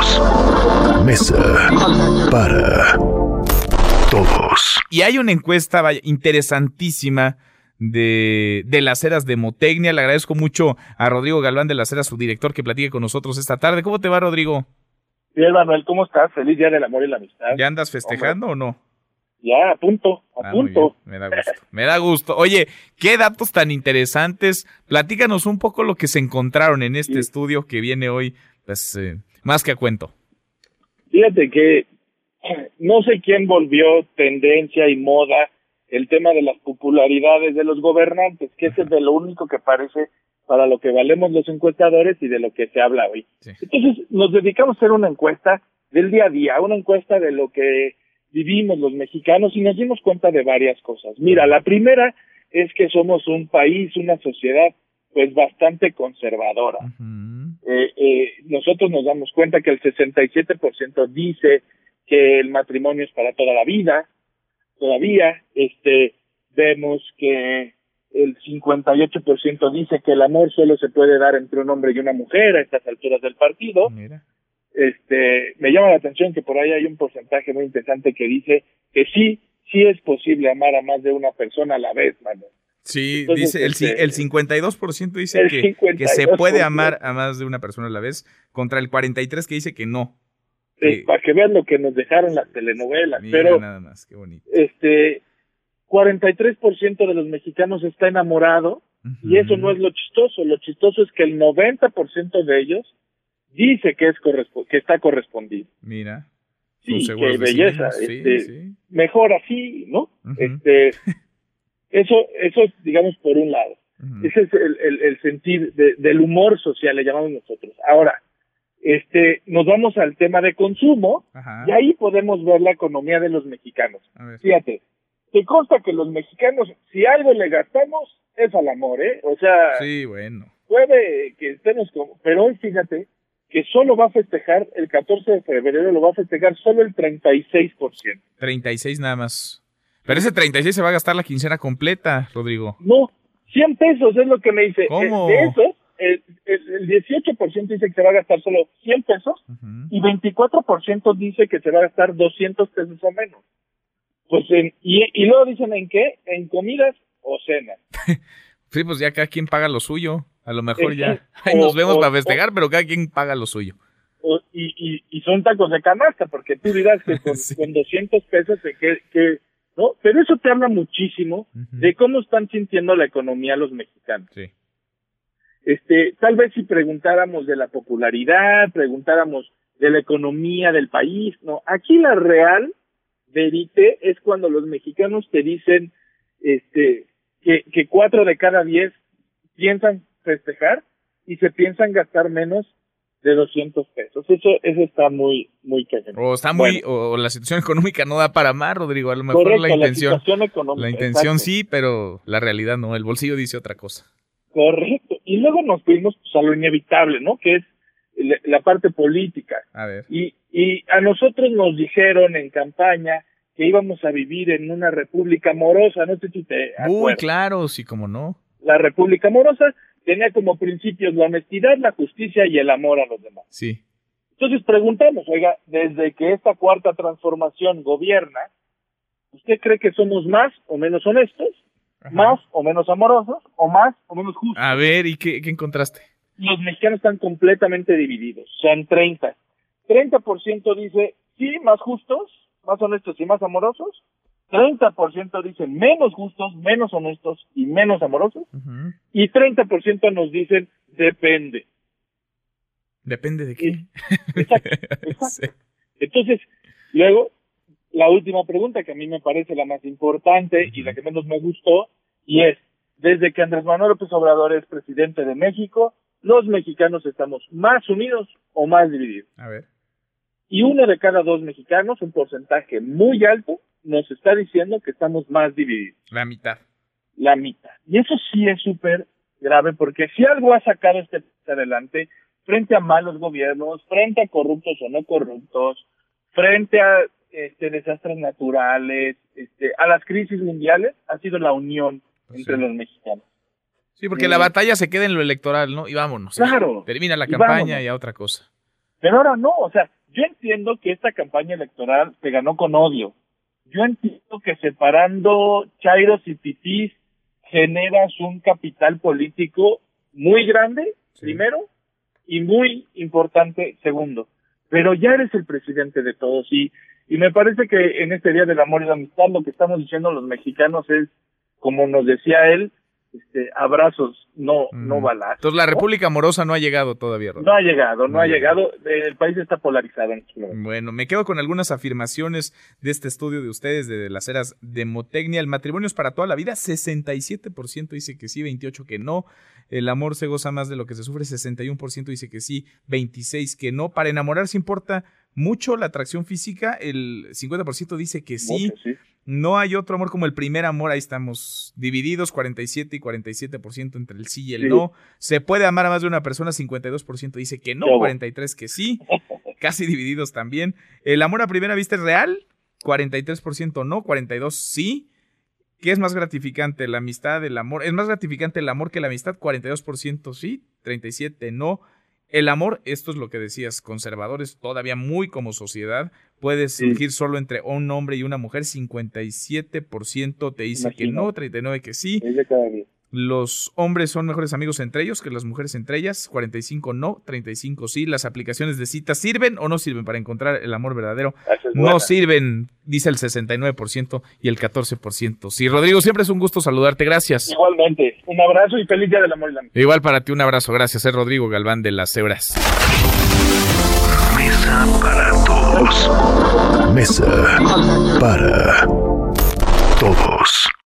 todos. Mesa para todos. Y hay una encuesta interesantísima de, de las eras de Motecnia. Le agradezco mucho a Rodrigo Galván de las eras, su director, que platique con nosotros esta tarde. ¿Cómo te va, Rodrigo? Bien, Manuel, ¿cómo estás? Feliz Día del Amor y la Amistad. ¿Ya andas festejando o no? Ya, a punto, a ah, punto. Me da gusto, me da gusto. Oye, qué datos tan interesantes. Platícanos un poco lo que se encontraron en este estudio que viene hoy, pues, eh, más que a cuento. Fíjate que no sé quién volvió tendencia y moda el tema de las popularidades de los gobernantes, que ese es de lo único que parece para lo que valemos los encuestadores y de lo que se habla hoy. Entonces, nos dedicamos a hacer una encuesta del día a día, una encuesta de lo que vivimos los mexicanos y nos dimos cuenta de varias cosas. Mira, la primera es que somos un país, una sociedad pues bastante conservadora. eh, eh, nosotros nos damos cuenta que el 67% dice que el matrimonio es para toda la vida, todavía este vemos que el 58% dice que el amor solo se puede dar entre un hombre y una mujer a estas alturas del partido. Mira este, me llama la atención que por ahí hay un porcentaje muy interesante que dice que sí, sí es posible amar a más de una persona a la vez, mano. Sí, dice el, este, el 52% dice que, que, se puede amar a más de una persona a la vez, contra el 43% que dice que no. Para que vean lo que nos dejaron las telenovelas. pero, nada más, qué bonito. Este, 43% de los mexicanos está enamorado, y eso no es lo chistoso. Lo chistoso es que el 90% de ellos dice que es que está correspondido. Mira. Sí, qué belleza. este, Mejor así, ¿no? Este, eso, eso digamos por un lado. Ese es el, el, el sentir del humor social, le llamamos nosotros. Ahora, este, nos vamos al tema de consumo y ahí podemos ver la economía de los mexicanos. Fíjate, te consta que los mexicanos, si algo le gastamos, es al amor, ¿eh? O sea, sí, bueno. puede que estemos como, pero hoy fíjate, que solo va a festejar el 14 de febrero, lo va a festejar solo el 36%. 36 nada más. Pero ese 36 se va a gastar la quincena completa, Rodrigo. No, 100 pesos es lo que me dice. ¿Cómo? De eso, el, el, 18% dice que se va a gastar solo 100 pesos y 24% dice que se va a gastar 200 pesos o menos. Pues en, y, y luego dicen en qué? En comidas o cenas. sí, pues ya cada quien paga lo suyo. A lo mejor ya ahí nos vemos para festejar, pero cada quien paga lo suyo. y, y, son tacos de canasta, porque tú dirás que con, 200 pesos, que, que, ¿no? Pero eso te habla muchísimo de cómo están sintiendo la economía los mexicanos. Sí. Este, tal vez si preguntáramos de la popularidad, preguntáramos de la economía del país, no, aquí la real verite es cuando los mexicanos te dicen este que, que cuatro de cada diez piensan festejar y se piensan gastar menos de 200 pesos. Eso eso está muy muy O está muy o la situación económica no da para más, Rodrigo, a lo mejor la intención la, intención sí, pero la realidad no, el bolsillo dice otra cosa. Correcto. Y luego nos fuimos pues, a lo inevitable, ¿no? Que es la, parte política. A ver. Y y a nosotros nos dijeron en campaña que íbamos a vivir en una república amorosa, no sé si te Uy, claro, sí, como no. La república amorosa tenía como principios la honestidad, la justicia y el amor a los demás. Sí. Entonces preguntamos, oiga, desde que esta cuarta transformación gobierna, ¿usted cree que somos más o menos honestos, más o menos amorosos, o más o menos justos? A ver, ¿y qué, qué encontraste? Los mexicanos están completamente divididos, son 30. 30% dice, sí, más justos, más honestos y más amorosos, 30% dicen menos justos, menos honestos y menos amorosos, y 30% nos dicen depende. ¿Depende de qué? Exacto. Entonces, luego, la última pregunta que a mí me parece la más importante y la que menos me gustó, y es, desde que Andrés Manuel López Obrador es presidente de México, los mexicanos estamos más unidos o más divididos. A ver. Y uno de cada dos mexicanos, un porcentaje muy alto, nos está diciendo que estamos más divididos. La mitad. La mitad. Y eso sí es súper grave porque si algo ha sacado este adelante frente a malos gobiernos, frente a corruptos o no corruptos, frente a este, desastres naturales, este, a las crisis mundiales, ha sido la unión entre los mexicanos. Sí, porque la batalla se queda en lo electoral, ¿no? Y vámonos. Claro. Termina la campaña y a otra cosa. Pero ahora no, o sea, yo entiendo que esta campaña electoral se ganó con odio. Yo entiendo que separando chairos y titís generas un capital político muy grande, primero, y muy importante, segundo. Pero ya eres el presidente de todos y, y me parece que en este Día del Amor y la Amistad lo que estamos diciendo los mexicanos es, como nos decía él, este, abrazos, no, no balazos. Entonces la República Amorosa no ha llegado todavía, No ha llegado, no, ha llegado. El país está polarizado en este Bueno, me quedo con algunas afirmaciones de este estudio de ustedes de, las eras de Motecnia. El matrimonio es para toda la vida, 67% dice que sí, 28% que no. El amor se goza más de lo que se sufre, 61% dice que sí, 26% que no. Para enamorarse importa mucho la atracción física, el 50% dice que sí. No hay otro amor como el primer amor, ahí estamos divididos, 47 y 47% entre el sí y el no. Se puede amar a más de una persona, 52% dice que no, 43% que sí, casi divididos también. El amor a primera vista es real, 43% no, 42% sí. ¿Qué es más gratificante? La amistad, el amor. ¿Es más gratificante el amor que la amistad? 42% sí, 37% no. El amor, esto es lo que decías, conservadores todavía muy como sociedad, puede surgir solo entre un hombre y una mujer, 57% te dice que no, 39% que sí. Los hombres son mejores amigos entre ellos que las mujeres entre ellas, 45 no, 35 sí. Las aplicaciones de citas sirven o no sirven para encontrar el amor verdadero. no sirven, dice el 69% y el 14% sí. Rodrigo, siempre es un gusto saludarte, gracias. Igualmente, un abrazo y feliz día del amor y la amistad. Igual para ti, un abrazo, gracias. Es Rodrigo Galván de las Cebras. Mesa para todos. Mesa para todos.